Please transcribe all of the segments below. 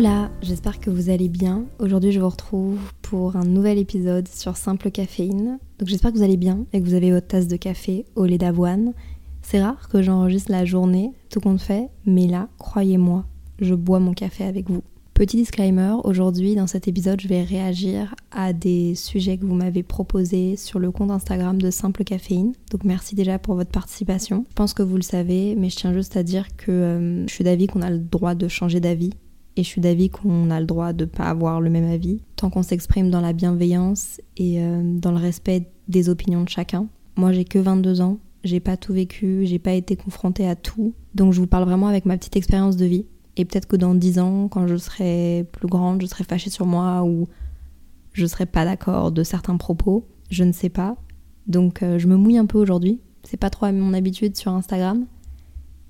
Hola, j'espère que vous allez bien. Aujourd'hui, je vous retrouve pour un nouvel épisode sur Simple Caféine. Donc j'espère que vous allez bien et que vous avez votre tasse de café au lait d'avoine. C'est rare que j'enregistre la journée, tout compte fait, mais là, croyez-moi, je bois mon café avec vous. Petit disclaimer, aujourd'hui dans cet épisode, je vais réagir à des sujets que vous m'avez proposés sur le compte Instagram de Simple Caféine. Donc merci déjà pour votre participation. Je pense que vous le savez, mais je tiens juste à dire que euh, je suis d'avis qu'on a le droit de changer d'avis et je suis d'avis qu'on a le droit de ne pas avoir le même avis, tant qu'on s'exprime dans la bienveillance et euh, dans le respect des opinions de chacun. Moi, j'ai que 22 ans, j'ai pas tout vécu, j'ai pas été confrontée à tout, donc je vous parle vraiment avec ma petite expérience de vie. Et peut-être que dans 10 ans, quand je serai plus grande, je serai fâchée sur moi ou je serai pas d'accord de certains propos, je ne sais pas. Donc euh, je me mouille un peu aujourd'hui. C'est pas trop mon habitude sur Instagram,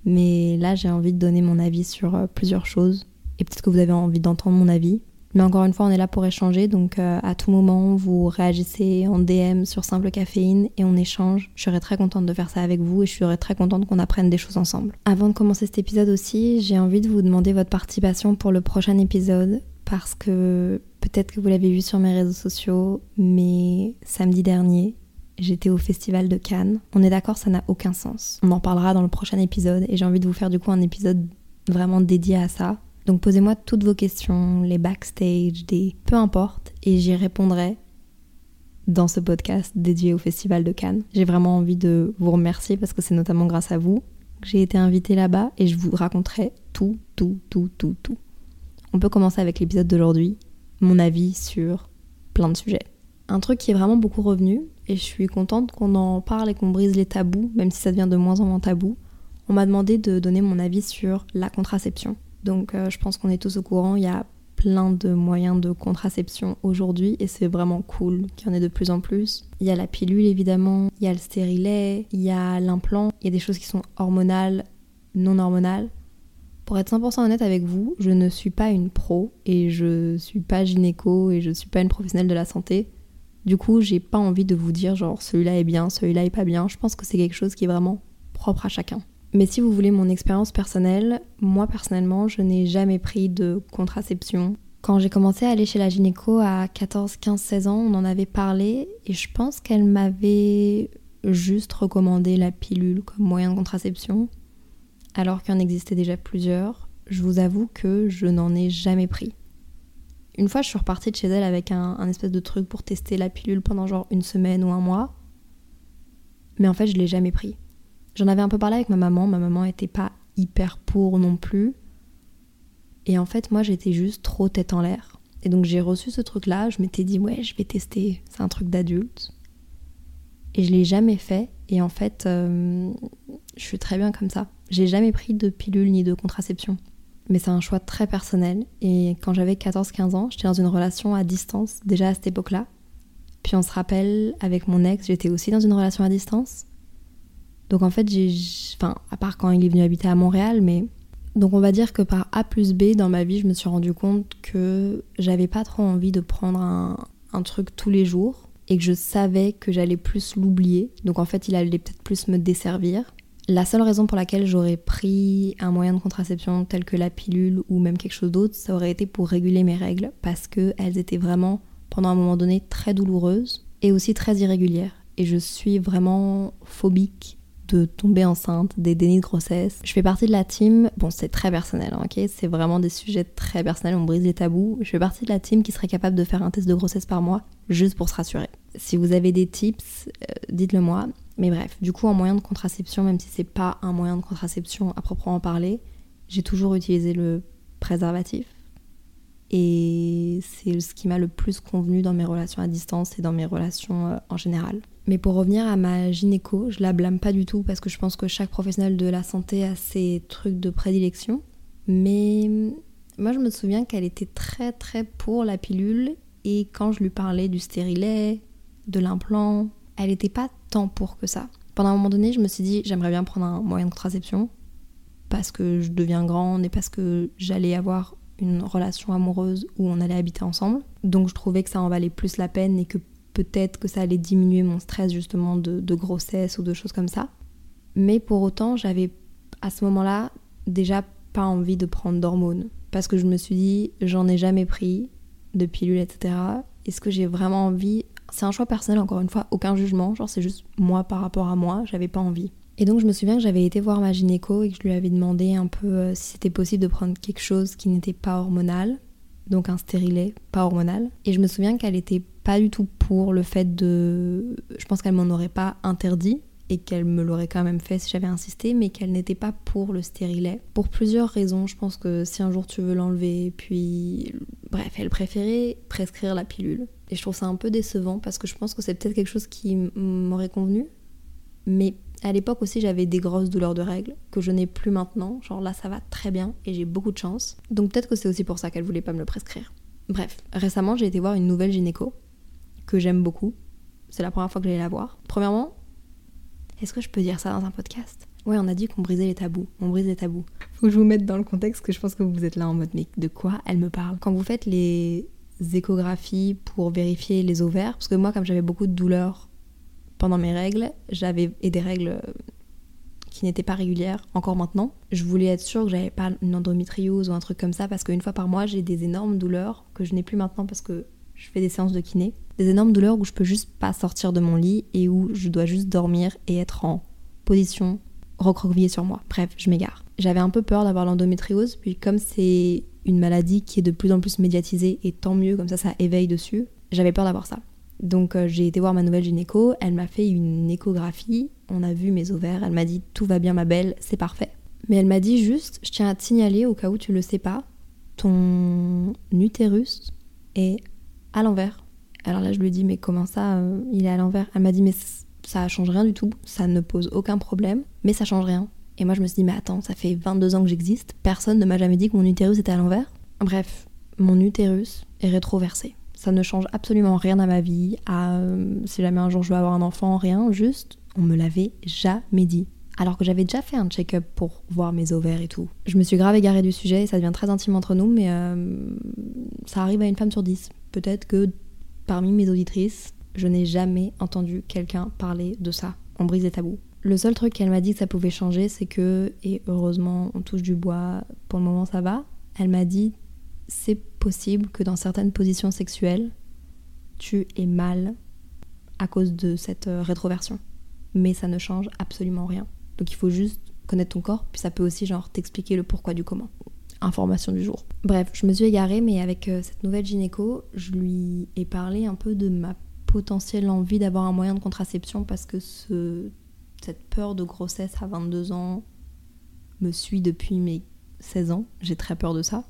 mais là j'ai envie de donner mon avis sur euh, plusieurs choses et peut-être que vous avez envie d'entendre mon avis. Mais encore une fois, on est là pour échanger, donc euh, à tout moment, vous réagissez en DM sur Simple Caféine et on échange. Je serais très contente de faire ça avec vous et je serais très contente qu'on apprenne des choses ensemble. Avant de commencer cet épisode aussi, j'ai envie de vous demander votre participation pour le prochain épisode parce que peut-être que vous l'avez vu sur mes réseaux sociaux, mais samedi dernier, j'étais au Festival de Cannes. On est d'accord, ça n'a aucun sens. On en parlera dans le prochain épisode et j'ai envie de vous faire du coup un épisode vraiment dédié à ça donc posez-moi toutes vos questions, les backstage, des peu importe, et j'y répondrai dans ce podcast dédié au Festival de Cannes. J'ai vraiment envie de vous remercier parce que c'est notamment grâce à vous que j'ai été invitée là-bas et je vous raconterai tout, tout, tout, tout, tout. On peut commencer avec l'épisode d'aujourd'hui, mon avis sur plein de sujets. Un truc qui est vraiment beaucoup revenu, et je suis contente qu'on en parle et qu'on brise les tabous, même si ça devient de moins en moins tabou. On m'a demandé de donner mon avis sur la contraception. Donc euh, je pense qu'on est tous au courant, il y a plein de moyens de contraception aujourd'hui et c'est vraiment cool qu'il y en ait de plus en plus. Il y a la pilule évidemment, il y a le stérilet, il y a l'implant, il y a des choses qui sont hormonales, non hormonales. Pour être 100% honnête avec vous, je ne suis pas une pro et je suis pas gynéco et je suis pas une professionnelle de la santé. Du coup, j'ai pas envie de vous dire genre celui-là est bien, celui-là est pas bien. Je pense que c'est quelque chose qui est vraiment propre à chacun. Mais si vous voulez mon expérience personnelle, moi personnellement, je n'ai jamais pris de contraception. Quand j'ai commencé à aller chez la gynéco à 14, 15, 16 ans, on en avait parlé et je pense qu'elle m'avait juste recommandé la pilule comme moyen de contraception, alors qu'il en existait déjà plusieurs. Je vous avoue que je n'en ai jamais pris. Une fois, je suis repartie de chez elle avec un, espèce de truc pour tester la pilule pendant genre une semaine ou un mois. Mais en fait, je l'ai jamais pris. J'en avais un peu parlé avec ma maman, ma maman était pas hyper pour non plus. Et en fait, moi j'étais juste trop tête en l'air. Et donc j'ai reçu ce truc-là, je m'étais dit ouais, je vais tester, c'est un truc d'adulte. Et je l'ai jamais fait. Et en fait, euh, je suis très bien comme ça. J'ai jamais pris de pilule ni de contraception. Mais c'est un choix très personnel. Et quand j'avais 14-15 ans, j'étais dans une relation à distance, déjà à cette époque-là. Puis on se rappelle, avec mon ex, j'étais aussi dans une relation à distance. Donc en fait, j'ai, enfin, à part quand il est venu habiter à Montréal, mais donc on va dire que par A plus B dans ma vie, je me suis rendu compte que j'avais pas trop envie de prendre un, un truc tous les jours et que je savais que j'allais plus l'oublier. Donc en fait, il allait peut-être plus me desservir. La seule raison pour laquelle j'aurais pris un moyen de contraception tel que la pilule ou même quelque chose d'autre, ça aurait été pour réguler mes règles parce qu'elles étaient vraiment, pendant un moment donné, très douloureuses et aussi très irrégulières. Et je suis vraiment phobique de tomber enceinte, des dénis de grossesse. Je fais partie de la team, bon c'est très personnel, hein, ok? C'est vraiment des sujets très personnels, on brise les tabous. Je fais partie de la team qui serait capable de faire un test de grossesse par mois, juste pour se rassurer. Si vous avez des tips, euh, dites-le moi. Mais bref, du coup en moyen de contraception, même si c'est pas un moyen de contraception à proprement parler, j'ai toujours utilisé le préservatif. et c'est ce qui m'a le plus convenu dans mes relations à distance et dans mes relations euh, en général. Mais pour revenir à ma gynéco, je la blâme pas du tout parce que je pense que chaque professionnel de la santé a ses trucs de prédilection. Mais moi, je me souviens qu'elle était très très pour la pilule et quand je lui parlais du stérilet, de l'implant, elle n'était pas tant pour que ça. Pendant un moment donné, je me suis dit, j'aimerais bien prendre un moyen de contraception parce que je deviens grande et parce que j'allais avoir une relation amoureuse où on allait habiter ensemble. Donc je trouvais que ça en valait plus la peine et que peut-être que ça allait diminuer mon stress justement de, grossesse ou de choses comme ça. Mais pour autant, j'avais à ce moment-là déjà pas envie de prendre d'hormones parce que je me suis dit, j'en ai jamais pris de pilules, etc. Est-ce que j'ai vraiment envie? C'est un choix personnel, encore une fois, aucun jugement, genre c'est juste moi par rapport à moi, j'avais pas envie. Et donc je me souviens que j'avais été voir ma gynéco et que je lui avais demandé un peu euh, si c'était possible de prendre quelque chose qui n'était pas hormonal, donc un stérilet pas hormonal. Et je me souviens qu'elle était pas du tout pour le fait de... Je pense qu'elle m'en aurait pas interdit et qu'elle me l'aurait quand même fait si j'avais insisté, mais qu'elle n'était pas pour le stérilet. Pour plusieurs raisons, je pense que si un jour tu veux l'enlever, puis... Bref, elle préférait prescrire la pilule. Et je trouve ça un peu décevant parce que je pense que c'est peut-être quelque chose qui m'aurait convenu, mais à l'époque aussi, j'avais des grosses douleurs de règles que je n'ai plus maintenant. Genre là, ça va très bien et j'ai beaucoup de chance. Donc peut-être que c'est aussi pour ça qu'elle voulait pas me le prescrire. Bref, récemment, j'ai été voir une nouvelle gynéco que j'aime beaucoup. C'est la première fois que j'allais la voir. Premièrement, est-ce que je peux dire ça dans un podcast? Ouais, on a dit qu'on brisait les tabous. On brise les tabous. Faut que je vous mette dans le contexte que je pense que vous êtes là en mode mais de quoi elle me parle? Quand vous faites les échographies pour vérifier les ovaires, parce que moi, comme j'avais beaucoup de douleurs pendant mes règles, j'avais et des règles euh, qui n'étaient pas régulières encore maintenant. Je voulais être sûre que j'avais pas une endométriose ou un truc comme ça parce qu'une fois par mois, j'ai des énormes douleurs que je n'ai plus maintenant parce que je fais des séances de kiné. Des énormes douleurs où je peux juste pas sortir de mon lit et où je dois juste dormir et être en position recroquevillée sur moi. Bref, je m'égare. J'avais un peu peur d'avoir l'endométriose, puis comme c'est une maladie qui est de plus en plus médiatisée et tant mieux, comme ça ça éveille dessus, j'avais peur d'avoir ça. Donc euh, j'ai été voir ma nouvelle gynéco, elle m'a fait une échographie, on a vu mes ovaires, elle m'a dit tout va bien ma belle, c'est parfait. Mais elle m'a dit juste, je tiens à te signaler au cas où tu le sais pas, ton utérus est à l'envers. Alors là je lui dis mais comment ça, euh, il est à l'envers? Elle m'a dit mais ça change rien du tout, ça ne pose aucun problème, mais ça change rien. Et moi je me suis dit mais attends, ça fait 22 ans que j'existe, personne ne m'a jamais dit que mon utérus était à l'envers. Bref, mon utérus est rétroversé. Ça ne change absolument rien à ma vie, à euh, si jamais un jour je veux avoir un enfant, rien, juste on me l'avait jamais dit. Alors que j'avais déjà fait un check-up pour voir mes ovaires et tout. Je me suis grave égarée du sujet et ça devient très intime entre nous, mais euh, ça arrive à une femme sur dix. Peut-être que parmi mes auditrices, je n'ai jamais entendu quelqu'un parler de ça. On brise les tabous. Le seul truc qu'elle m'a dit que ça pouvait changer, c'est que, et heureusement on touche du bois, pour le moment ça va, elle m'a dit c'est possible que dans certaines positions sexuelles, tu aies mal à cause de cette euh, rétroversion. Mais ça ne change absolument rien. Donc il faut juste connaître ton corps, puis ça peut aussi genre t'expliquer le pourquoi du comment. Information du jour. Bref, je me suis égarée, mais avec euh, cette nouvelle gynéco, je lui ai parlé un peu de ma potentielle envie d'avoir un moyen de contraception parce que ce, cette peur de grossesse à 22 ans me suit depuis mes 16 ans. J'ai très peur de ça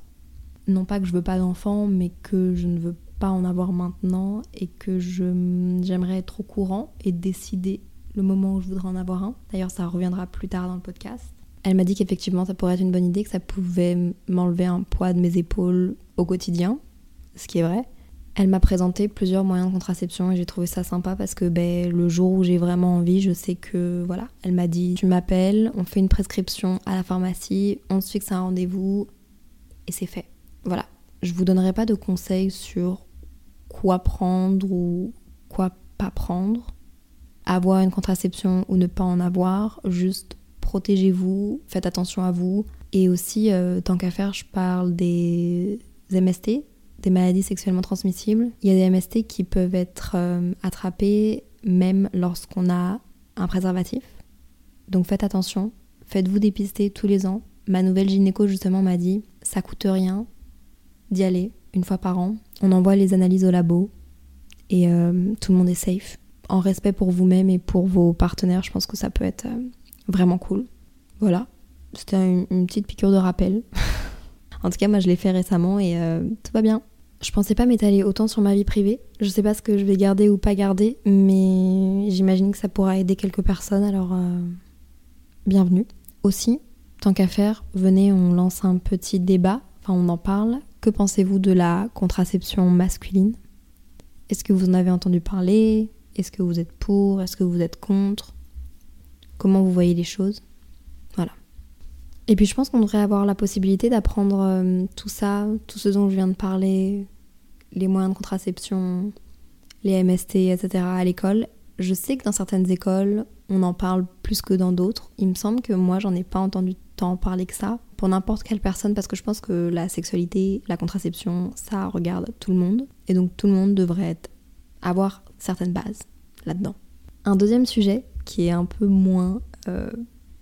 non pas que je veux pas d'enfant, mais que je ne veux pas en avoir maintenant et que j'aimerais être au courant et décider le moment où je voudrais en avoir un. D'ailleurs, ça reviendra plus tard dans le podcast. Elle m'a dit qu'effectivement, ça pourrait être une bonne idée, que ça pouvait m'enlever un poids de mes épaules au quotidien, ce qui est vrai. Elle m'a présenté plusieurs moyens de contraception et j'ai trouvé ça sympa parce que ben, le jour où j'ai vraiment envie, je sais que voilà. Elle m'a dit Tu m'appelles, on fait une prescription à la pharmacie, on se fixe un rendez-vous et c'est fait. Voilà, je vous donnerai pas de conseils sur quoi prendre ou quoi pas prendre, avoir une contraception ou ne pas en avoir, juste protégez-vous, faites attention à vous. Et aussi, euh, tant qu'à faire, je parle des MST, des maladies sexuellement transmissibles. Il y a des MST qui peuvent être euh, attrapés même lorsqu'on a un préservatif. Donc faites attention, faites-vous dépister tous les ans. Ma nouvelle gynéco justement m'a dit, ça coûte rien, d'y aller une fois par an. On envoie les analyses au labo et euh, tout le monde est safe. En respect pour vous-même et pour vos partenaires, je pense que ça peut être euh, vraiment cool. Voilà, c'était une, petite piqûre de rappel. En tout cas, moi, je l'ai fait récemment et euh, tout va bien. Je pensais pas m'étaler autant sur ma vie privée. Je sais pas ce que je vais garder ou pas garder, mais j'imagine que ça pourra aider quelques personnes, alors bienvenue. Aussi, tant qu'à faire, venez, on lance un petit débat, enfin on en parle. Que pensez-vous de la contraception masculine? Est-ce que vous en avez entendu parler? Est-ce que vous êtes pour? Est-ce que vous êtes contre? Comment vous voyez les choses? Voilà. Et puis je pense qu'on devrait avoir la possibilité d'apprendre euh, tout ça, tout ce dont je viens de parler, les moyens de contraception, les MST, etc. à l'école. Je sais que dans certaines écoles, on en parle plus que dans d'autres. Il me semble que moi, j'en ai pas entendu tant parler que ça pour n'importe quelle personne parce que je pense que la sexualité, la contraception, ça regarde tout le monde. Et donc tout le monde devrait avoir certaines bases là-dedans. Un deuxième sujet qui est un peu moins euh,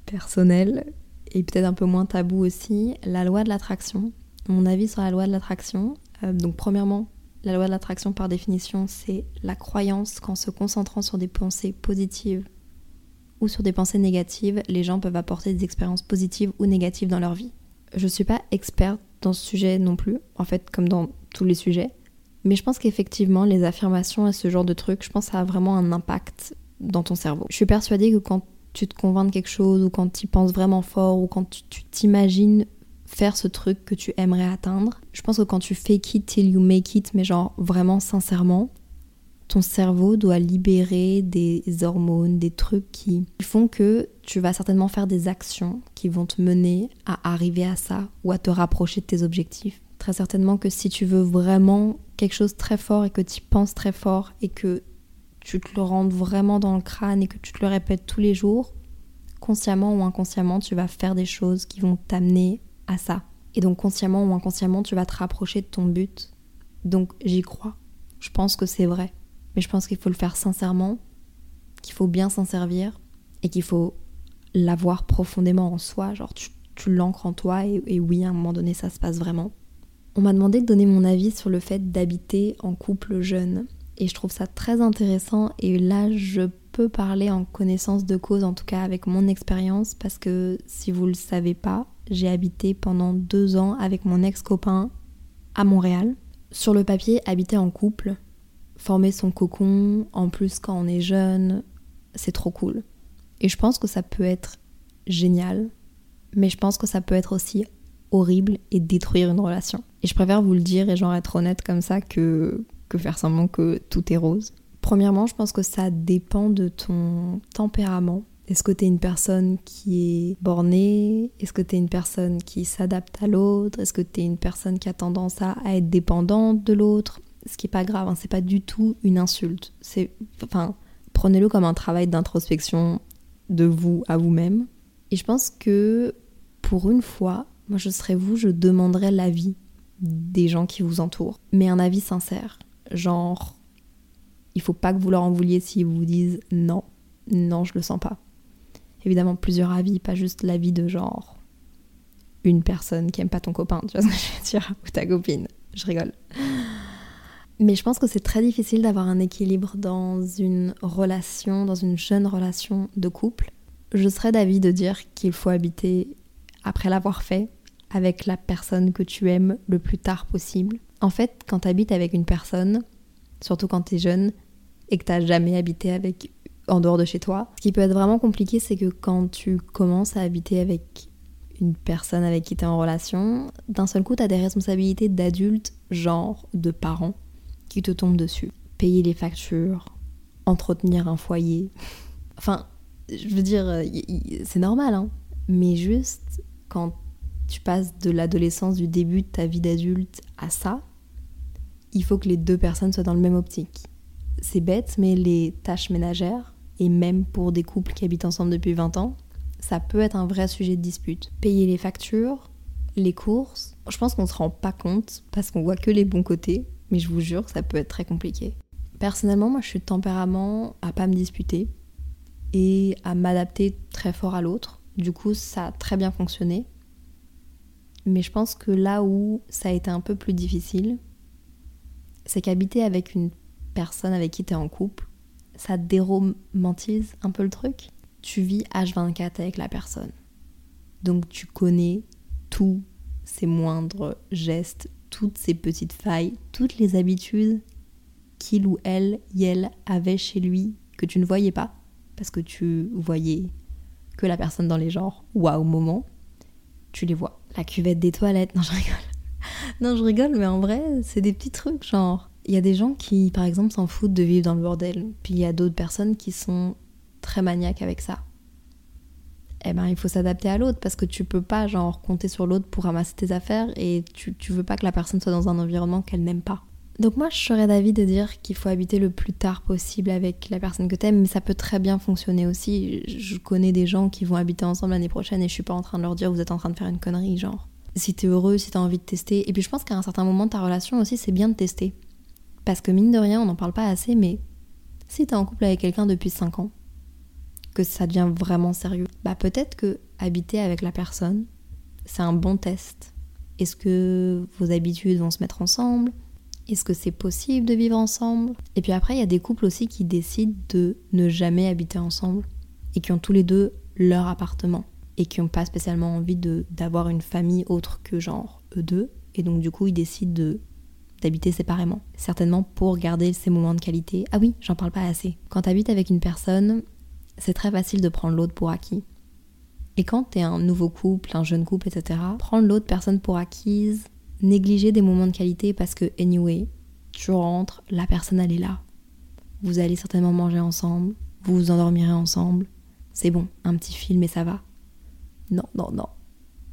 personnel et peut-être un peu moins tabou aussi, la loi de l'attraction. Mon avis sur la loi de l'attraction. Euh, donc premièrement, la loi de l'attraction, par définition, c'est la croyance qu'en se concentrant sur des pensées positives ou sur des pensées négatives, les gens peuvent apporter des expériences positives ou négatives dans leur vie. Je ne suis pas experte dans ce sujet non plus, en fait, comme dans tous les sujets, mais je pense qu'effectivement, les affirmations et ce genre de trucs, je pense que ça a vraiment un impact dans ton cerveau. Je suis persuadée que quand tu te convaincs de quelque chose, ou quand tu penses vraiment fort, ou quand tu t'imagines faire ce truc que tu aimerais atteindre. Je pense que quand tu fake it till you make it, mais genre vraiment sincèrement, ton cerveau doit libérer des hormones, des trucs qui font que tu vas certainement faire des actions qui vont te mener à arriver à ça ou à te rapprocher de tes objectifs. Très certainement que si tu veux vraiment quelque chose très fort et que tu penses très fort et que tu te le rendes vraiment dans le crâne et que tu te le répètes tous les jours, consciemment ou inconsciemment, tu vas faire des choses qui vont t'amener à ça. Et donc consciemment ou inconsciemment, tu vas te rapprocher de ton but. Donc j'y crois. Je pense que c'est vrai. Mais je pense qu'il faut le faire sincèrement, qu'il faut bien s'en servir et qu'il faut l'avoir profondément en soi. Genre tu, l'ancres en toi et, et oui, à un moment donné, ça se passe vraiment. On m'a demandé de donner mon avis sur le fait d'habiter en couple jeune. Et je trouve ça très intéressant et là je peux parler en connaissance de cause, en tout cas avec mon expérience, parce que si vous le savez pas, j'ai habité pendant deux ans avec mon ex-copain à Montréal. Sur le papier, habiter en couple, former son cocon, en plus quand on est jeune, c'est trop cool. Et je pense que ça peut être génial, mais je pense que ça peut être aussi horrible et détruire une relation. Et je préfère vous le dire et genre être honnête comme ça que, que faire semblant que tout est rose. Premièrement, je pense que ça dépend de ton tempérament est-ce que tu es une personne qui est bornée? Est-ce que tu es une personne qui s'adapte à l'autre? Est-ce que tu es une personne qui a tendance à, être dépendante de l'autre? Ce qui est pas grave, hein, c'est pas du tout une insulte. C'est, enfin, prenez-le comme un travail d'introspection de vous à vous-même. Et je pense que pour une fois, moi je serais vous, je demanderais l'avis des gens qui vous entourent, mais un avis sincère. Genre, il faut pas que vous leur en vouliez s'ils vous disent non, non, je le sens pas évidemment plusieurs avis, pas juste l'avis de genre une personne qui aime pas ton copain, tu vois ce que je veux dire, ou ta copine. Je rigole. Mais je pense que c'est très difficile d'avoir un équilibre dans une relation, dans une jeune relation de couple. Je serais d'avis de dire qu'il faut habiter, après l'avoir fait, avec la personne que tu aimes le plus tard possible. En fait, quand tu habites avec une personne, surtout quand tu es jeune, et que tu jamais habité avec en dehors de chez toi. Ce qui peut être vraiment compliqué, c'est que quand tu commences à habiter avec une personne avec qui tu es en relation, d'un seul coup, tu as des responsabilités d'adulte, genre de parents, qui te tombent dessus. Payer les factures, entretenir un foyer. Enfin, je veux dire, c'est normal, hein. Mais juste, quand tu passes de l'adolescence, du début de ta vie d'adulte à ça, il faut que les deux personnes soient dans le même optique. C'est bête, mais les tâches ménagères, et même pour des couples qui habitent ensemble depuis 20 ans, ça peut être un vrai sujet de dispute. Payer les factures, les courses, je pense qu'on se rend pas compte parce qu'on voit que les bons côtés, mais je vous jure que ça peut être très compliqué. Personnellement, moi je suis de tempérament à pas me disputer et à m'adapter très fort à l'autre. Du coup, ça a très bien fonctionné. Mais je pense que là où ça a été un peu plus difficile, c'est qu'habiter avec une personne avec qui tu es en couple, ça déromantise un peu le truc. Tu vis H24 avec la personne. Donc tu connais tous ces moindres gestes, toutes ces petites failles, toutes les habitudes qu'il ou elle, elle avait chez lui que tu ne voyais pas parce que tu voyais que la personne dans les genres waouh moment, tu les vois. La cuvette des toilettes, non je rigole. non je rigole mais en vrai c'est des petits trucs genre il y a des gens qui par exemple s'en foutent de vivre dans le bordel puis il y a d'autres personnes qui sont très maniaques avec ça. Eh ben il faut s'adapter à l'autre parce que tu peux pas genre compter sur l'autre pour ramasser tes affaires et tu, tu veux pas que la personne soit dans un environnement qu'elle n'aime pas. Donc moi, je serais d'avis de dire qu'il faut habiter le plus tard possible avec la personne que t'aimes, mais ça peut très bien fonctionner aussi. Je connais des gens qui vont habiter ensemble l'année prochaine et je suis pas en train de leur dire vous êtes en train de faire une connerie, genre. Si t'es heureux, si t'as envie de tester. Et puis je pense qu'à un certain moment ta relation aussi, c'est bien de tester. Parce que mine de rien, on n'en parle pas assez, mais si t'es en couple avec quelqu'un depuis 5 ans, que ça devient vraiment sérieux, bah peut-être que habiter avec la personne, c'est un bon test. Est-ce que vos habitudes vont se mettre ensemble? Est-ce que c'est possible de vivre ensemble? Et puis après, il y a des couples aussi qui décident de ne jamais habiter ensemble et qui ont tous les deux leur appartement et qui n'ont pas spécialement envie d'avoir une famille autre que genre eux deux. Et donc du coup, ils décident de d'habiter séparément. Certainement pour garder ces moments de qualité. Ah oui, j'en parle pas assez. Quand tu habites avec une personne, c'est très facile de prendre l'autre pour acquis. Et quand t'es un nouveau couple, un jeune couple, etc., prendre l'autre personne pour acquise, négliger des moments de qualité parce que, anyway, tu rentres, la personne elle est là. Vous allez certainement manger ensemble, vous vous endormirez ensemble. C'est bon, un petit film et ça va. Non, non, non.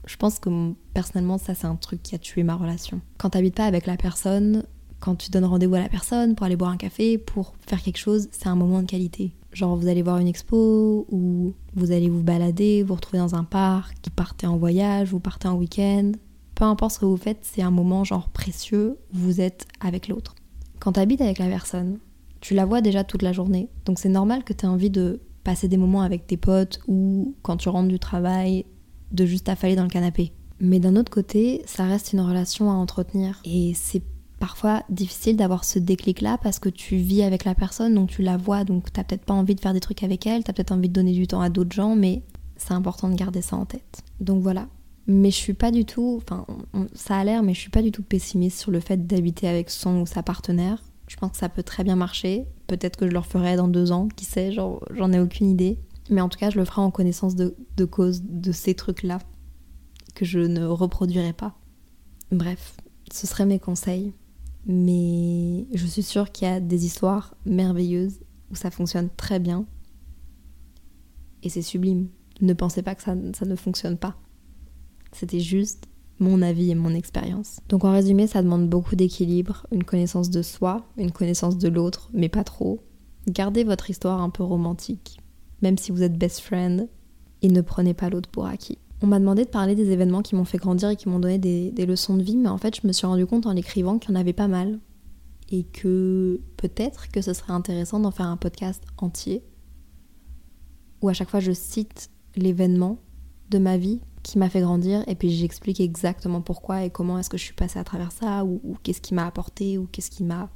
Je pense que personnellement, ça c'est un truc qui a tué ma relation. Quand t'habites pas avec la personne, quand tu donnes rendez-vous à la personne pour aller boire un café, pour faire quelque chose, c'est un moment de qualité. Genre vous allez voir une expo ou vous allez vous balader, vous retrouver dans un parc, vous partez en voyage, vous partez en week-end peu importe ce que vous faites, c'est un moment genre précieux où vous êtes avec l'autre. Quand tu habites avec la personne, tu la vois déjà toute la journée. Donc c'est normal que tu aies envie de passer des moments avec tes potes ou quand tu rentres du travail, de juste affaler dans le canapé. Mais d'un autre côté, ça reste une relation à entretenir. Et c'est parfois difficile d'avoir ce déclic-là parce que tu vis avec la personne, donc tu la vois, donc t'as peut-être pas envie de faire des trucs avec elle, t'as peut-être envie de donner du temps à d'autres gens, mais c'est important de garder ça en tête. Donc voilà, mais je suis pas du tout, enfin ça a l'air, mais je suis pas du tout pessimiste sur le fait d'habiter avec son ou sa partenaire. Je pense que ça peut très bien marcher. Peut-être que je le referai dans deux ans, qui sait, j'en ai aucune idée. Mais en tout cas, je le ferai en connaissance de, de cause de ces trucs-là que je ne reproduirai pas. Bref, ce seraient mes conseils. Mais je suis sûre qu'il y a des histoires merveilleuses où ça fonctionne très bien. Et c'est sublime. Ne pensez pas que ça, ne fonctionne pas. C'était juste mon avis et mon expérience. Donc en résumé, ça demande beaucoup d'équilibre, une connaissance de soi, une connaissance de l'autre, mais pas trop. Gardez votre histoire un peu romantique, même si vous êtes best friend, et ne prenez pas l'autre pour acquis. On m'a demandé de parler des événements qui m'ont fait grandir et qui m'ont donné des, leçons de vie, mais en fait, je me suis rendu compte en l'écrivant qu'il y en avait pas mal. Et que peut-être que ce serait intéressant d'en faire un podcast entier, où à chaque fois je cite l'événement de ma vie qui m'a fait grandir et puis j'explique exactement pourquoi et comment est-ce que je suis passée à travers ça ou, qu'est-ce qui m'a apporté ou qu'est-ce qui m'a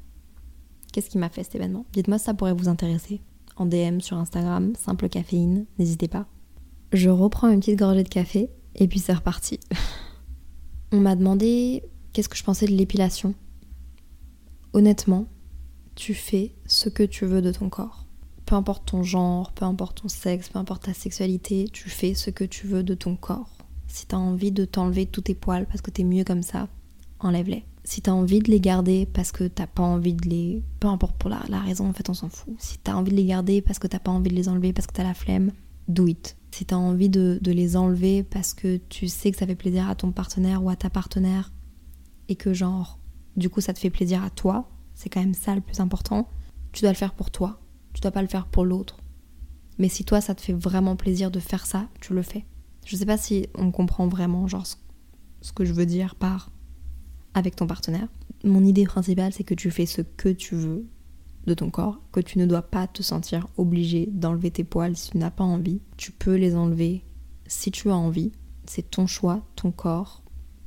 qu'est-ce qui m'a fait cet événement. Dites-moi si ça pourrait vous intéresser. En DM sur Instagram, simple caféine, n'hésitez pas. Je reprends une petite gorgée de café et puis c'est reparti. On m'a demandé qu'est-ce que je pensais de l'épilation. Honnêtement, tu fais ce que tu veux de ton corps peu importe ton genre, peu importe ton sexe, peu importe ta sexualité, tu fais ce que tu veux de ton corps. Si t'as envie de t'enlever tous tes poils parce que t'es mieux comme ça, enlève-les. Si t'as envie de les garder parce que t'as pas envie de les. Peu importe pour la, raison, en fait, on s'en fout. Si t'as envie de les garder parce que t'as pas envie de les enlever parce que t'as la flemme, do it. Si t'as envie de, les enlever parce que tu sais que ça fait plaisir à ton partenaire ou à ta partenaire et que, genre, du coup, ça te fait plaisir à toi, c'est quand même ça le plus important, tu dois le faire pour toi tu dois pas le faire pour l'autre. Mais si toi, ça te fait vraiment plaisir de faire ça, tu le fais. Je sais pas si on comprend vraiment, ce que je veux dire par avec ton partenaire. Mon idée principale, c'est que tu fais ce que tu veux de ton corps, que tu ne dois pas te sentir obligé d'enlever tes poils si tu n'as pas envie. Tu peux les enlever si tu as envie. C'est ton choix, ton corps.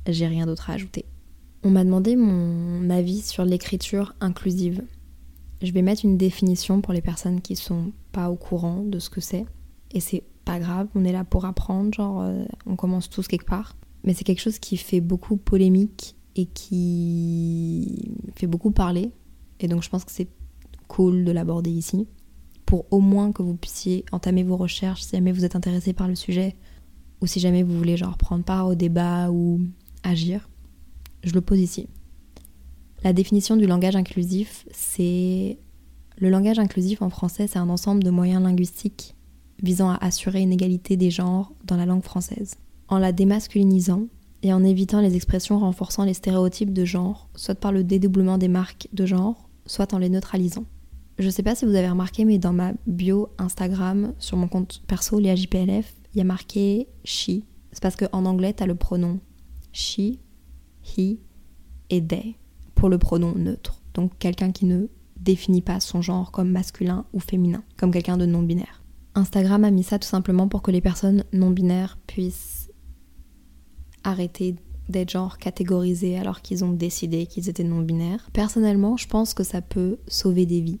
J'ai rien d'autre à ajouter. On m'a demandé mon avis sur l'écriture inclusive. Je vais mettre une définition pour les personnes qui sont pas au courant de ce que c'est. Et c'est pas grave, on est là pour apprendre, genre euh, on commence tous quelque part. mais c'est quelque chose qui fait beaucoup polémique et qui fait beaucoup parler. Et donc je pense que c'est cool de l'aborder ici, pour au moins que vous puissiez entamer vos recherches si jamais vous êtes intéressé par le sujet, ou si jamais vous voulez genre prendre part au débat ou agir. Je le pose ici. La définition du langage inclusif, c'est... Le langage inclusif en français, c'est un ensemble de moyens linguistiques visant à assurer une égalité des genres dans la langue française. En la démasculinisant et en évitant les expressions renforçant les stéréotypes de genre, soit par le dédoublement des marques de genre, soit en les neutralisant. Je sais pas si vous avez remarqué, mais dans ma bio Instagram, sur mon compte perso, les AJPLF, il y a marqué she. C'est parce qu'en anglais, tu as le pronom she, he et they pour le pronom neutre. Donc quelqu'un qui ne définit pas son genre comme masculin ou féminin, comme quelqu'un de non-binaire. Instagram a mis ça tout simplement pour que les personnes non-binaires puissent arrêter d'être genre catégorisées alors qu'ils ont décidé qu'ils étaient non-binaires. Personnellement, je pense que ça peut sauver des vies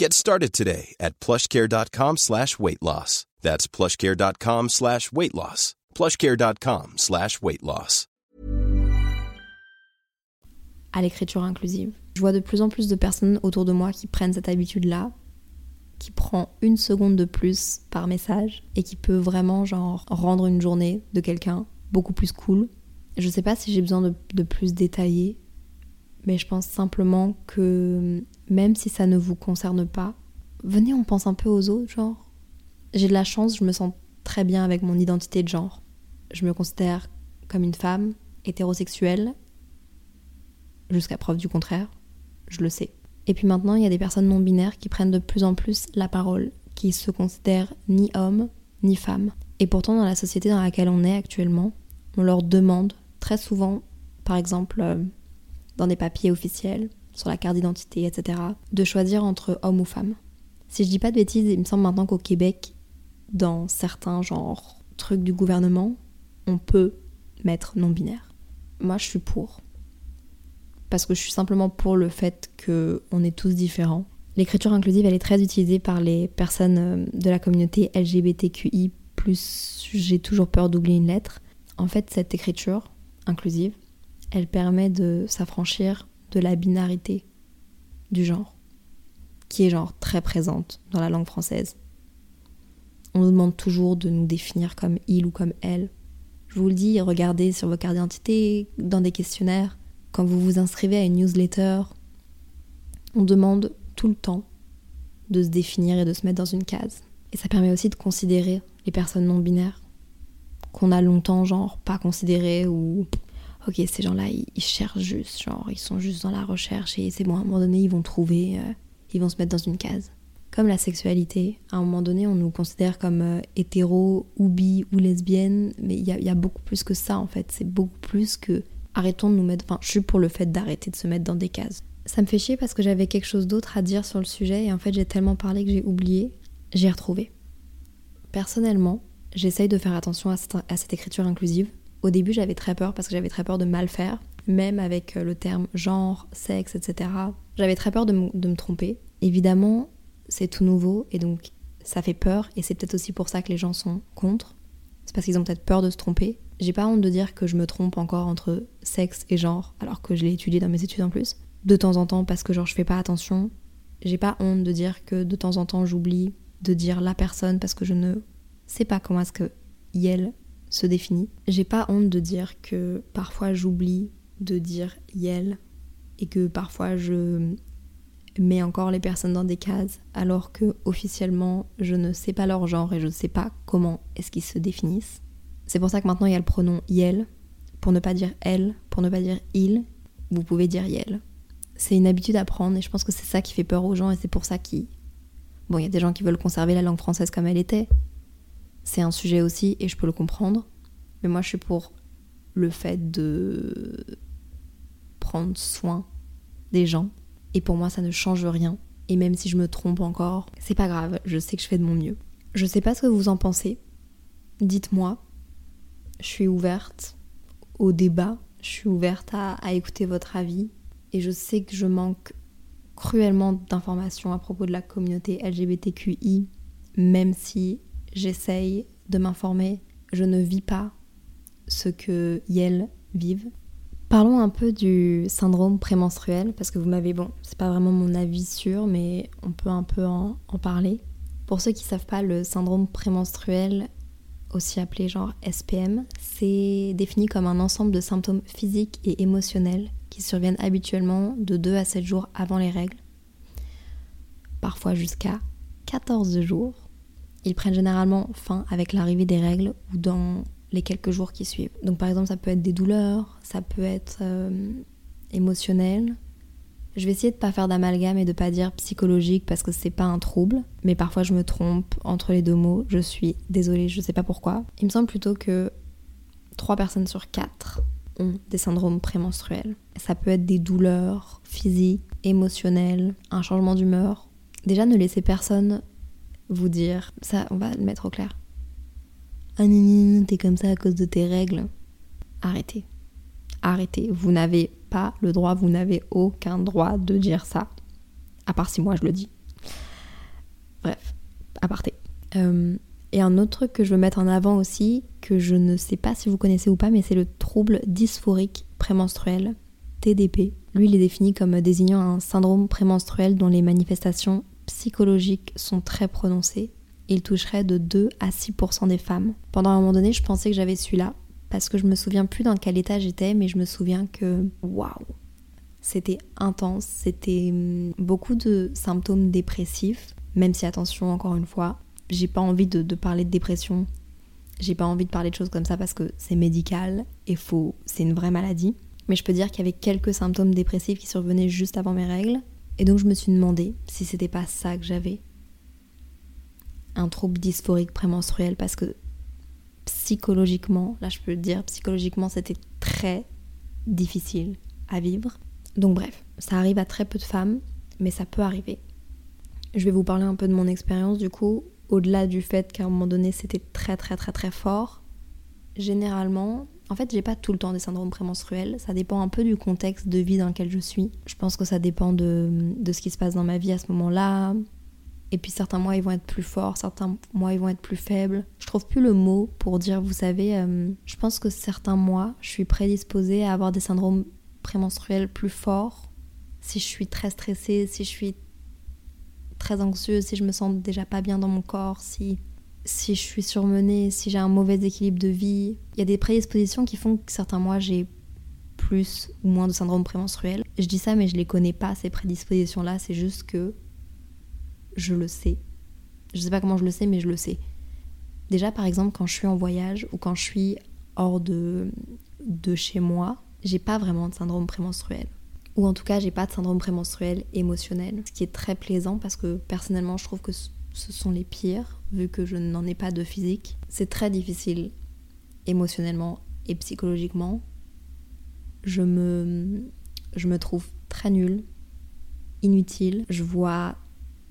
Get started today at plushcare.com slash weight loss. That's plushcare.com slash weight loss. plushcare.com slash weight loss. À l'écriture inclusive. Je vois de plus en plus de personnes autour de moi qui prennent cette habitude-là, qui prend une seconde de plus par message et qui peut vraiment genre rendre une journée de quelqu'un beaucoup plus cool. Je sais pas si j'ai besoin de, de plus détailler, mais je pense simplement que même si ça ne vous concerne pas, venez, on pense un peu aux autres, genre. J'ai de la chance, je me sens très bien avec mon identité de genre. Je me considère comme une femme hétérosexuelle, jusqu'à preuve du contraire, je le sais. Et puis maintenant, il y a des personnes non binaires qui prennent de plus en plus la parole, qui se considèrent ni hommes ni femmes. Et pourtant, dans la société dans laquelle on est actuellement, on leur demande très souvent, par exemple, euh, dans des papiers officiels, sur la carte d'identité, etc., de choisir entre homme ou femme. Si je dis pas de bêtises, il me semble maintenant qu'au Québec, dans certains genres trucs du gouvernement, on peut mettre non-binaire. Moi, je suis pour. Parce que je suis simplement pour le fait qu'on est tous différents. L'écriture inclusive, elle est très utilisée par les personnes euh, de la communauté LGBTQI. J'ai toujours peur d'oublier une lettre. En fait, cette écriture inclusive, elle permet de s'affranchir de la binarité du genre, qui est genre très présente dans la langue française. On nous demande toujours de nous définir comme il ou comme elle. Je vous le dis, regardez sur vos cartes d'identité, dans des questionnaires, quand vous vous inscrivez à une newsletter, on demande tout le temps de se définir et de se mettre dans une case. Et ça permet aussi de considérer les personnes non binaires qu'on a longtemps genre pas considérées ou ok ces gens-là ils, cherchent juste genre ils sont juste dans la recherche et c'est bon à un moment donné ils vont trouver euh, ils vont se mettre dans une case. Comme la sexualité, à un moment donné on nous considère comme euh, hétéro ou bi ou lesbienne mais il y, y a beaucoup plus que ça en fait c'est beaucoup plus que arrêtons de nous mettre. Enfin, je suis pour le fait d'arrêter de se mettre dans des cases. Ça me fait chier parce que j'avais quelque chose d'autre à dire sur le sujet et en fait j'ai tellement parlé que j'ai oublié. J'ai retrouvé. Personnellement, j'essaye de faire attention à cette, écriture inclusive. Au début, j'avais très peur parce que j'avais très peur de mal faire, même avec euh, le terme genre, sexe, etc. J'avais très peur de, me tromper. Évidemment, c'est tout nouveau et donc ça fait peur et c'est peut-être aussi pour ça que les gens sont contre. C'est parce qu'ils ont peut-être peur de se tromper. J'ai pas honte de dire que je me trompe encore entre sexe et genre, alors que je l'ai étudié dans mes études en plus. De temps en temps, parce que genre je fais pas attention. J'ai pas honte de dire que de temps en temps j'oublie de dire la personne parce que je ne sais pas comment est-ce que Yel se définit. J'ai pas honte de dire que parfois j'oublie de dire Yel et que parfois je mets encore les personnes dans des cases alors que officiellement je ne sais pas leur genre et je ne sais pas comment est-ce qu'ils se définissent. C'est pour ça que maintenant il y a le pronom yel. Pour ne pas dire elle, pour ne pas dire il, vous pouvez dire yel. C'est une habitude à prendre et je pense que c'est ça qui fait peur aux gens et c'est pour ça qu'ils. Bon, il y a des gens qui veulent conserver la langue française comme elle était. C'est un sujet aussi et je peux le comprendre. Mais moi je suis pour le fait de prendre soin des gens. Et pour moi, ça ne change rien. Et même si je me trompe encore, c'est pas grave, je sais que je fais de mon mieux. Je sais pas ce que vous en pensez. Dites-moi. Je suis ouverte au débat, je suis ouverte à, écouter votre avis. Et je sais que je manque cruellement d'informations à propos de la communauté LGBTQI, même si j'essaye de m'informer, je ne vis pas ce que Yel vivent. Parlons un peu du syndrome prémenstruel, parce que vous m'avez, bon, c'est pas vraiment mon avis sûr, mais on peut un peu en, parler. Pour ceux qui savent pas, le syndrome prémenstruel, aussi appelé genre SPM, c'est défini comme un ensemble de symptômes physiques et émotionnels qui surviennent habituellement de 2 à 7 jours avant les règles, parfois jusqu'à 14 jours. Ils prennent généralement fin avec l'arrivée des règles ou dans les quelques jours qui suivent. Donc par exemple, ça peut être des douleurs, ça peut être euh, émotionnel. Je vais essayer de pas faire d'amalgame et de pas dire psychologique parce que c'est pas un trouble, mais parfois je me trompe entre les deux mots. Je suis désolée, je sais pas pourquoi. Il me semble plutôt que 3 personnes sur 4 ont des syndromes prémenstruels. Ça peut être des douleurs physiques, émotionnelles, un changement d'humeur. Déjà, ne laissez personne vous dire, ça on va le mettre au clair, ah t'es comme ça à cause de tes règles. Arrêtez. Arrêtez. Vous n'avez pas le droit, vous n'avez aucun droit de dire ça. À part si moi je le dis. Bref, aparté. Euh, et un autre truc que je veux mettre en avant aussi, que je ne sais pas si vous connaissez ou pas, mais c'est le trouble dysphorique prémenstruel, TDP. Lui, il est défini comme désignant un syndrome prémenstruel dont les manifestations psychologiques sont très prononcées il toucherait de 2 à 6% des femmes. Pendant un moment donné, je pensais que j'avais celui-là, parce que je me souviens plus dans quel état j'étais, mais je me souviens que waouh, c'était intense, c'était hum, beaucoup de symptômes dépressifs, même si attention, encore une fois, j'ai pas envie de, parler de dépression, j'ai pas envie de parler de choses comme ça parce que c'est médical et faux, c'est une vraie maladie. Mais je peux dire qu'il y avait quelques symptômes dépressifs qui survenaient juste avant mes règles. Et donc je me suis demandé si c'était pas ça que j'avais un trouble dysphorique prémenstruel parce que psychologiquement, là je peux le dire, psychologiquement c'était très difficile à vivre. Donc bref, ça arrive à très peu de femmes, mais ça peut arriver. Je vais vous parler un peu de mon expérience du coup, au-delà du fait qu'à un moment donné c'était très très très très fort. Généralement, en fait, j'ai pas tout le temps des syndromes prémenstruels. Ça dépend un peu du contexte de vie dans lequel je suis. Je pense que ça dépend de, de ce qui se passe dans ma vie à ce moment-là, et puis certains mois ils vont être plus forts, certains mois ils vont être plus faibles. Je trouve plus le mot pour dire, vous savez, euh, je pense que certains mois je suis prédisposée à avoir des syndromes prémenstruels plus forts. Si je suis très stressée, si je suis très anxieuse, si je me sens déjà pas bien dans mon corps, si, si je suis surmenée, si j'ai un mauvais équilibre de vie. Il y a des prédispositions qui font que certains mois j'ai plus ou moins de syndrome prémenstruel. Je dis ça mais je les connais pas ces prédispositions-là, c'est juste que je le sais. Je sais pas comment je le sais, mais je le sais. Déjà, par exemple, quand je suis en voyage ou quand je suis hors de, de chez moi, j'ai pas vraiment de syndrome prémenstruel. Ou en tout cas, j'ai pas de syndrome prémenstruel émotionnel, ce qui est très plaisant parce que personnellement, je trouve que ce sont les pires, vu que je n'en ai pas de physique. C'est très difficile émotionnellement et psychologiquement. Je me, je me trouve très nulle, inutile. Je vois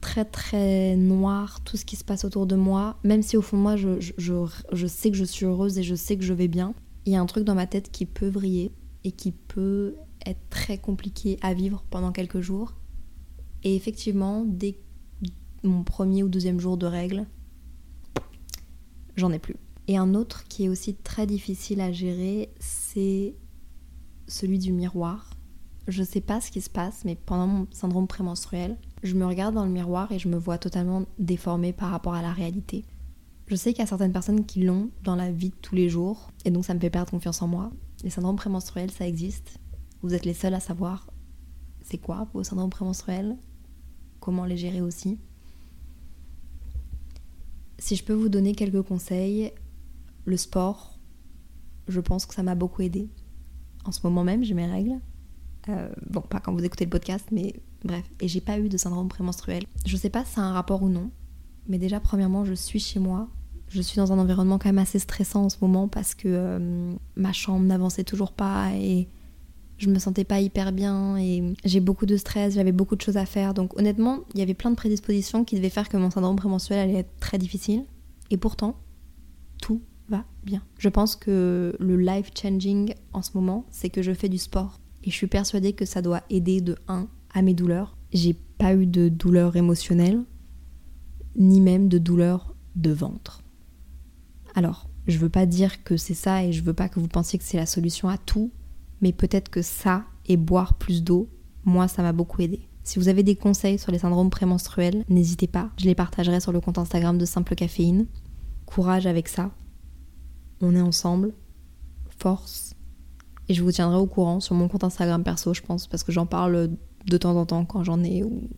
très très noir tout ce qui se passe autour de moi, même si au fond de moi je, je, sais que je suis heureuse et je sais que je vais bien, il y a un truc dans ma tête qui peut vriller et qui peut être très compliqué à vivre pendant quelques jours. Et effectivement, dès mon premier ou deuxième jour de règles, j'en ai plus. Et un autre qui est aussi très difficile à gérer, c'est celui du miroir. Je sais pas ce qui se passe, mais pendant mon syndrome prémenstruel, je me regarde dans le miroir et je me vois totalement déformée par rapport à la réalité. Je sais qu'il y a certaines personnes qui l'ont dans la vie de tous les jours, et donc ça me fait perdre confiance en moi. Les syndromes prémenstruels, ça existe. Vous êtes les seuls à savoir c'est quoi vos syndromes prémenstruels, comment les gérer aussi. Si je peux vous donner quelques conseils, le sport, je pense que ça m'a beaucoup aidé. En ce moment même, j'ai mes règles. Euh, bon, pas quand vous écoutez le podcast, mais bref. Et j'ai pas eu de syndrome prémenstruel. Je sais pas si c'est un rapport ou non, mais déjà, premièrement, je suis chez moi. Je suis dans un environnement quand même assez stressant en ce moment parce que euh, ma chambre n'avançait toujours pas et je me sentais pas hyper bien et j'ai beaucoup de stress, j'avais beaucoup de choses à faire. Donc honnêtement, il y avait plein de prédispositions qui devaient faire que mon syndrome prémenstruel allait être très difficile. Et pourtant, tout va bien. Je pense que le life changing en ce moment, c'est que je fais du sport. Et je suis persuadée que ça doit aider de 1 à mes douleurs. J'ai pas eu de douleur émotionnelle, ni même de douleur de ventre. Alors, je veux pas dire que c'est ça et je veux pas que vous pensiez que c'est la solution à tout, mais peut-être que ça et boire plus d'eau, moi ça m'a beaucoup aidé. Si vous avez des conseils sur les syndromes prémenstruels, n'hésitez pas, je les partagerai sur le compte Instagram de Simple Caféine. Courage avec ça. On est ensemble. Force. Et je vous tiendrai au courant sur mon compte Instagram perso, je pense, parce que j'en parle de temps en temps quand j'en ai ou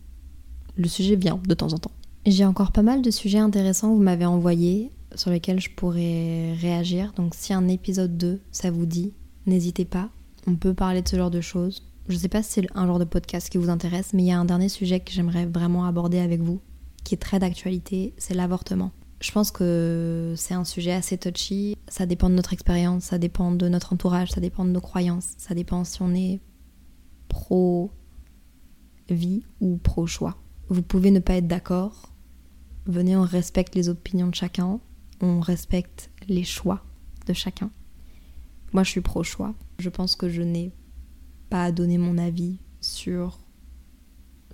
le sujet vient de temps en temps. J'ai encore pas mal de sujets intéressants que vous m'avez envoyés sur lesquels je pourrais réagir. Donc si un épisode 2, ça vous dit, n'hésitez pas on peut parler de ce genre de choses. Je sais pas si c'est un genre de podcast qui vous intéresse, mais il y a un dernier sujet que j'aimerais vraiment aborder avec vous, qui est très d'actualité, c'est l'avortement. Je pense que c'est un sujet assez touchy, ça dépend de notre expérience, ça dépend de notre entourage, ça dépend de nos croyances, ça dépend si on est pro-vie ou pro-choix. Vous pouvez ne pas être d'accord, venez, on respecte les opinions de chacun, on respecte les choix de chacun. Moi, je suis pro-choix. Je pense que je n'ai pas à donner mon avis sur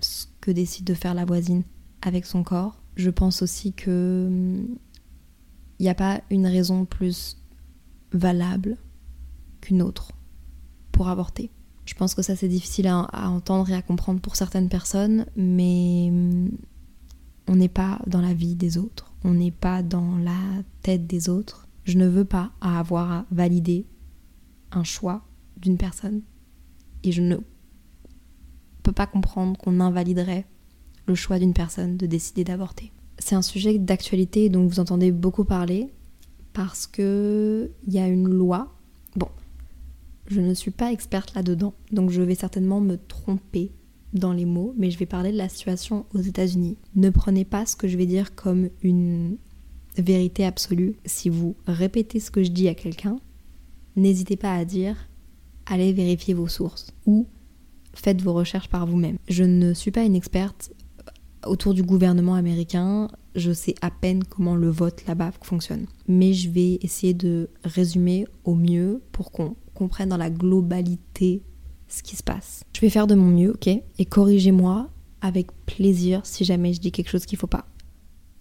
ce que décide de faire la voisine avec son corps. Je pense aussi que il hum, n'y a pas une raison plus valable qu'une autre pour avorter. Je pense que ça c'est difficile à, à, entendre et à comprendre pour certaines personnes, mais hum, on n'est pas dans la vie des autres, on n'est pas dans la tête des autres. Je ne veux pas avoir à valider un choix d'une personne. Et je ne peux pas comprendre qu'on invaliderait le choix d'une personne de décider d'avorter. C'est un sujet d'actualité dont vous entendez beaucoup parler parce que il y a une loi. Bon, je ne suis pas experte là-dedans, donc je vais certainement me tromper dans les mots, mais je vais parler de la situation aux États-Unis. Ne prenez pas ce que je vais dire comme une vérité absolue. Si vous répétez ce que je dis à quelqu'un, n'hésitez pas à dire allez vérifier vos sources ou faites vos recherches par vous-même. Je ne suis pas une experte autour du gouvernement américain, je sais à peine comment le vote là-bas fonctionne. Mais je vais essayer de résumer au mieux pour qu'on comprenne dans la globalité ce qui se passe. Je vais faire de mon mieux, ok? Et corrigez-moi avec plaisir si jamais je dis quelque chose qu'il ne faut pas.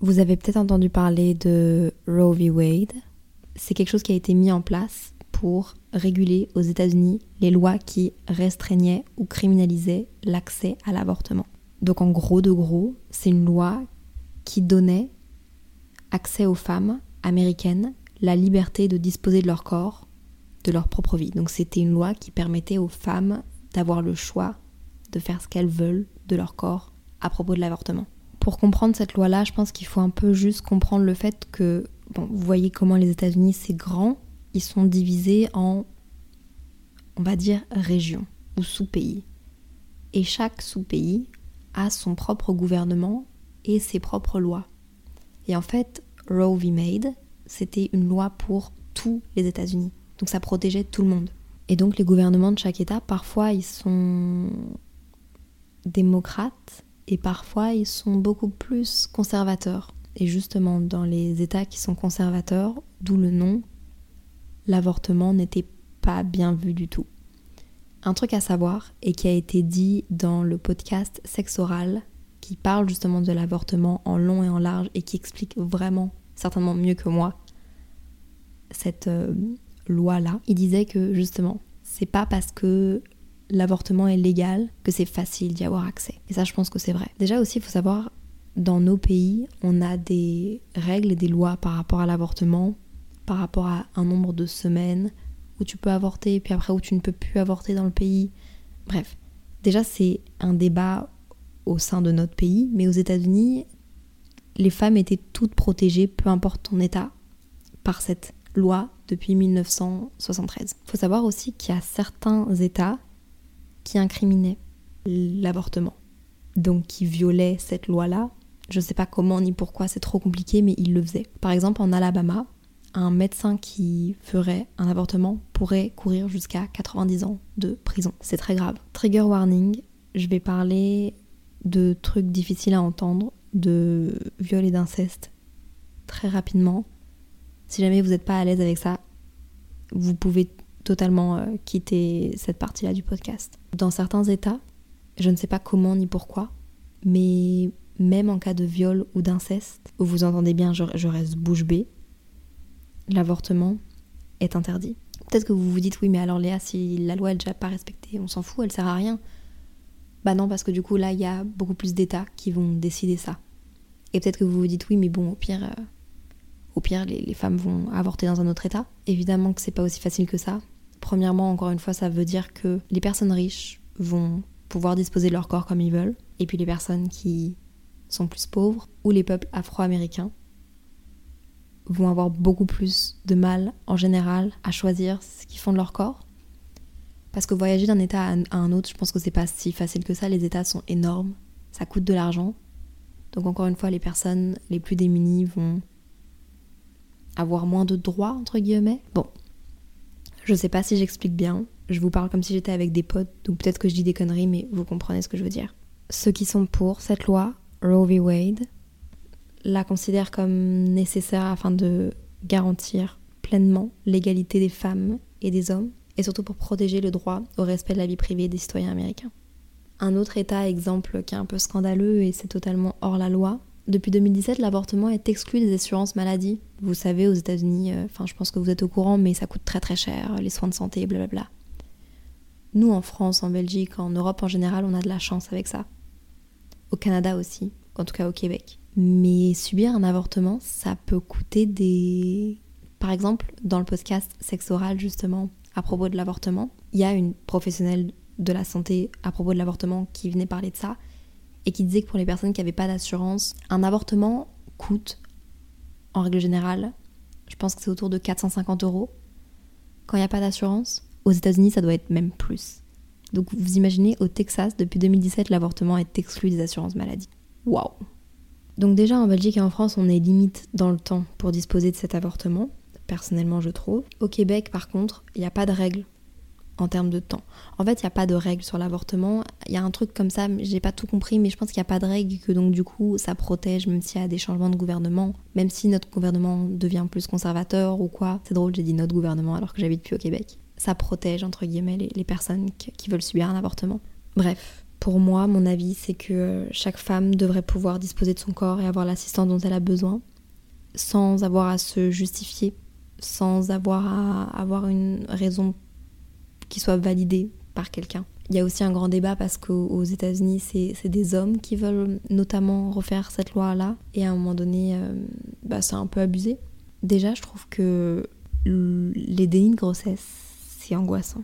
Vous avez peut-être entendu parler de Roe v. Wade. C'est quelque chose qui a été mis en place pour réguler aux États-Unis les lois qui restreignaient ou criminalisaient l'accès à l'avortement. Donc en gros de gros, c'est une loi qui donnait accès aux femmes américaines la liberté de disposer de leur corps, de leur propre vie. Donc c'était une loi qui permettait aux femmes d'avoir le choix de faire ce qu'elles veulent de leur corps à propos de l'avortement. Pour comprendre cette loi-là, je pense qu'il faut un peu juste comprendre le fait que, vous voyez comment les États-Unis c'est grand, ils sont divisés en, on va dire, régions ou sous-pays. Et chaque sous-pays a son propre gouvernement et ses propres lois. Et en fait, Roe v. Made, c'était une loi pour tous les États-Unis. Donc ça protégeait tout le monde. Et donc les gouvernements de chaque État, parfois ils sont démocrates et parfois ils sont beaucoup plus conservateurs. Et justement, dans les États qui sont conservateurs, d'où le nom, l'avortement n'était pas bien vu du tout. Un truc à savoir et qui a été dit dans le podcast Sexe oral qui parle justement de l'avortement en long et en large et qui explique vraiment, certainement mieux que moi, cette euh, loi-là. Il disait que justement, c'est pas parce que l'avortement est légal que c'est facile d'y avoir accès. Et ça, je pense que c'est vrai. Déjà aussi, il faut savoir, dans nos pays, on a des règles et des lois par rapport à l'avortement par rapport à un nombre de semaines où tu peux avorter, puis après où tu ne peux plus avorter dans le pays. Bref, déjà c'est un débat au sein de notre pays, mais aux États-Unis, les femmes étaient toutes protégées, peu importe ton état, par cette loi depuis 1973. Il faut savoir aussi qu'il y a certains États qui incriminaient l'avortement, donc qui violaient cette loi-là. Je ne sais pas comment ni pourquoi, c'est trop compliqué, mais ils le faisaient. Par exemple, en Alabama, un médecin qui ferait un avortement pourrait courir jusqu'à 90 ans de prison. C'est très grave. Trigger warning, je vais parler de trucs difficiles à entendre, de viol et d'inceste très rapidement. Si jamais vous n'êtes pas à l'aise avec ça, vous pouvez totalement euh, quitter cette partie-là du podcast. Dans certains états, je ne sais pas comment ni pourquoi, mais même en cas de viol ou d'inceste, vous entendez bien, je, je reste bouche bée, l'avortement est interdit. Peut-être que vous vous dites oui mais alors Léa si la loi est déjà pas respectée, on s'en fout, elle sert à rien. Bah non parce que du coup là il y a beaucoup plus d'États qui vont décider ça. Et peut-être que vous vous dites oui mais bon au pire euh, au pire les, femmes vont avorter dans un autre État. Évidemment que c'est pas aussi facile que ça. Premièrement encore une fois ça veut dire que les personnes riches vont pouvoir disposer de leur corps comme ils veulent et puis les personnes qui sont plus pauvres ou les peuples afro-américains vont avoir beaucoup plus de mal en général à choisir ce qu'ils font de leur corps. Parce que voyager d'un état à un autre, je pense que c'est pas si facile que ça. Les états sont énormes, ça coûte de l'argent. Donc encore une fois, les personnes les plus démunies vont avoir moins de droits entre guillemets. Bon, je sais pas si j'explique bien. Je vous parle comme si j'étais avec des potes, donc peut-être que je dis des conneries, mais vous comprenez ce que je veux dire. Ceux qui sont pour cette loi, Roe v. Wade, la considère comme nécessaire afin de garantir pleinement l'égalité des femmes et des hommes, et surtout pour protéger le droit au respect de la vie privée des citoyens américains. Un autre État exemple qui est un peu scandaleux et c'est totalement hors la loi. Depuis 2017, l'avortement est exclu des assurances maladie. Vous savez, aux États-Unis, euh, enfin, je pense que vous êtes au courant, mais ça coûte très très cher, les soins de santé, blablabla. Nous, en France, en Belgique, en Europe en général, on a de la chance avec ça. Au Canada aussi, en tout cas au Québec. Mais subir un avortement, ça peut coûter des... Par exemple, dans le podcast Sexe oral, justement, à propos de l'avortement, il y a une professionnelle de la santé à propos de l'avortement qui venait parler de ça et qui disait que pour les personnes qui n'avaient pas d'assurance, un avortement coûte, en règle générale, je pense que c'est autour de 450 euros. Quand il n'y a pas d'assurance, aux États-Unis, ça doit être même plus. Donc vous imaginez, au Texas, depuis 2017, l'avortement est exclu des assurances maladie. Waouh donc déjà en Belgique et en France, on est limite dans le temps pour disposer de cet avortement, personnellement je trouve. Au Québec par contre, il n'y a pas de règle en termes de temps. En fait, il n'y a pas de règle sur l'avortement. Il y a un truc comme ça, j'ai pas tout compris, mais je pense qu'il n'y a pas de règle que donc du coup ça protège même s'il y a des changements de gouvernement, même si notre gouvernement devient plus conservateur ou quoi. C'est drôle, j'ai dit notre gouvernement alors que j'habite plus au Québec. Ça protège entre guillemets les, les personnes qui veulent subir un avortement. Bref, pour moi, mon avis, c'est que chaque femme devrait pouvoir disposer de son corps et avoir l'assistance dont elle a besoin, sans avoir à se justifier, sans avoir à avoir une raison qui soit validée par quelqu'un. Il y a aussi un grand débat parce qu'aux États-Unis, c'est des hommes qui veulent notamment refaire cette loi-là, et à un moment donné, euh, bah, c'est un peu abusé. Déjà, je trouve que les dénis de grossesse, c'est angoissant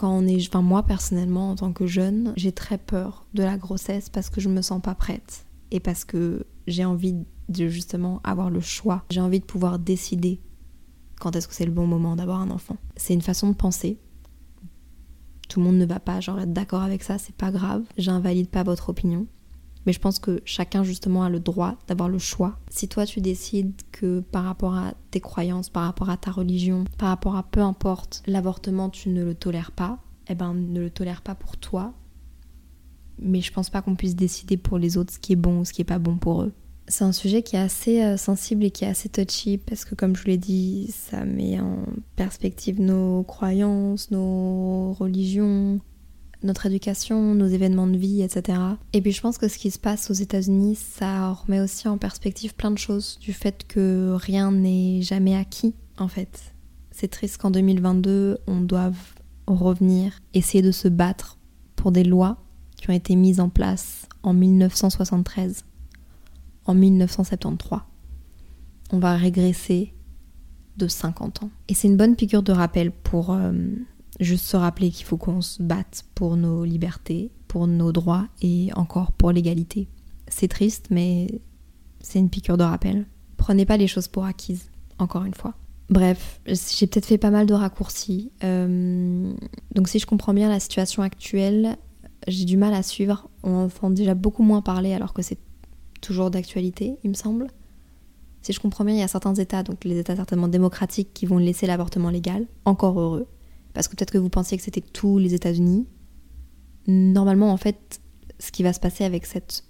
quand on est, enfin moi personnellement en tant que jeune, j'ai très peur de la grossesse parce que je me sens pas prête et parce que j'ai envie de justement avoir le choix. J'ai envie de pouvoir décider quand est-ce que c'est le bon moment d'avoir un enfant. C'est une façon de penser. Tout le monde ne va pas genre être d'accord avec ça, c'est pas grave. J'invalide pas votre opinion. Mais je pense que chacun justement a le droit d'avoir le choix. Si toi tu décides que par rapport à tes croyances, par rapport à ta religion, par rapport à peu importe, l'avortement tu ne le tolères pas, eh ben ne le tolère pas pour toi. Mais je pense pas qu'on puisse décider pour les autres ce qui est bon ou ce qui est pas bon pour eux. C'est un sujet qui est assez euh, sensible et qui est assez touchy parce que comme je vous l'ai dit, ça met en perspective nos croyances, nos religions, notre éducation, nos événements de vie, etc. Et puis je pense que ce qui se passe aux États-Unis, ça remet aussi en perspective plein de choses, du fait que rien n'est jamais acquis, en fait. C'est triste qu'en 2022, on doive revenir, essayer de se battre pour des lois qui ont été mises en place en 1973, en 1973. On va régresser de 50 ans. Et c'est une bonne piqûre de rappel pour euh, juste se rappeler qu'il faut qu'on se batte pour nos libertés, pour nos droits et encore pour l'égalité. C'est triste, mais c'est une piqûre de rappel. Prenez pas les choses pour acquises, encore une fois. Bref, j'ai peut-être fait pas mal de raccourcis. Euh, donc si je comprends bien la situation actuelle, j'ai du mal à suivre. On entend déjà beaucoup moins parler alors que c'est toujours d'actualité, il me semble. Si je comprends bien, il y a certains États, donc les États certainement démocratiques, qui vont laisser l'avortement légal. Encore heureux. Parce que peut-être que vous pensiez que c'était tous les États-Unis. Normalement, en fait, ce qui va se passer avec cette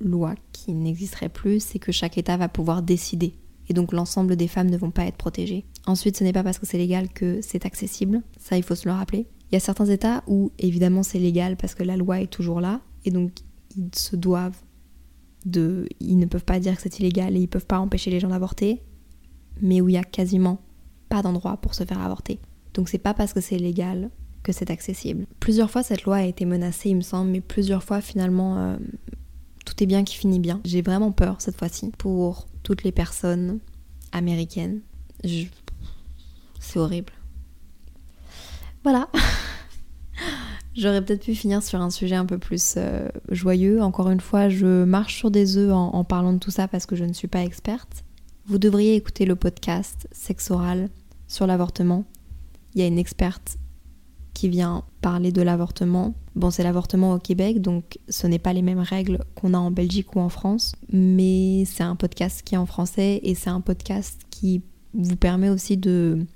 loi qui n'existerait plus, c'est que chaque État va pouvoir décider. Et donc l'ensemble des femmes ne vont pas être protégées. Ensuite, ce n'est pas parce que c'est légal que c'est accessible. Ça, il faut se le rappeler. Il y a certains États où, évidemment, c'est légal parce que la loi est toujours là. Et donc, ils se doivent de. Ils ne peuvent pas dire que c'est illégal et ils ne peuvent pas empêcher les gens d'avorter. Mais où il y a quasiment pas d'endroit pour se faire avorter. Donc, c'est pas parce que c'est légal que c'est accessible. Plusieurs fois, cette loi a été menacée, il me semble, mais plusieurs fois, finalement, euh, tout est bien qui finit bien. J'ai vraiment peur cette fois-ci pour toutes les personnes américaines. C'est horrible. Voilà. J'aurais peut-être pu finir sur un sujet un peu plus euh, joyeux. Encore une fois, je marche sur des œufs en, en, parlant de tout ça parce que je ne suis pas experte. Vous devriez écouter le podcast Sexe oral sur l'avortement. Il y a une experte qui vient parler de l'avortement. Bon, c'est l'avortement au Québec, donc ce n'est pas les mêmes règles qu'on a en Belgique ou en France, mais c'est un podcast qui est en français et c'est un podcast qui vous permet aussi de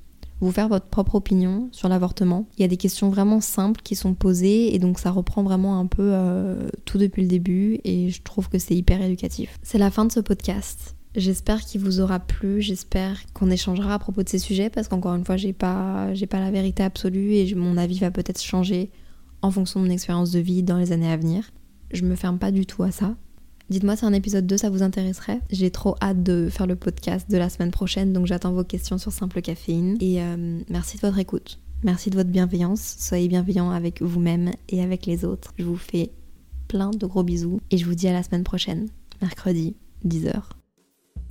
vous faire votre propre opinion sur l'avortement. Il y a des questions vraiment simples qui sont posées et donc ça reprend vraiment un peu euh, tout depuis le début et je trouve que c'est hyper éducatif. C'est la fin de ce podcast. J'espère qu'il vous aura plu, j'espère qu'on échangera à propos de ces sujets parce qu'encore une fois, j'ai pas, j'ai pas la vérité absolue et mon avis va peut-être changer en fonction de mon expérience de vie dans les années à venir. Je me ferme pas du tout à ça. Dites-moi si un épisode 2 ça vous intéresserait. J'ai trop hâte de faire le podcast de la semaine prochaine, donc j'attends vos questions sur Simple Caféine. Et euh, merci de votre écoute. Merci de votre bienveillance. Soyez bienveillants avec vous-même et avec les autres. Je vous fais plein de gros bisous et je vous dis à la semaine prochaine, mercredi, 10h.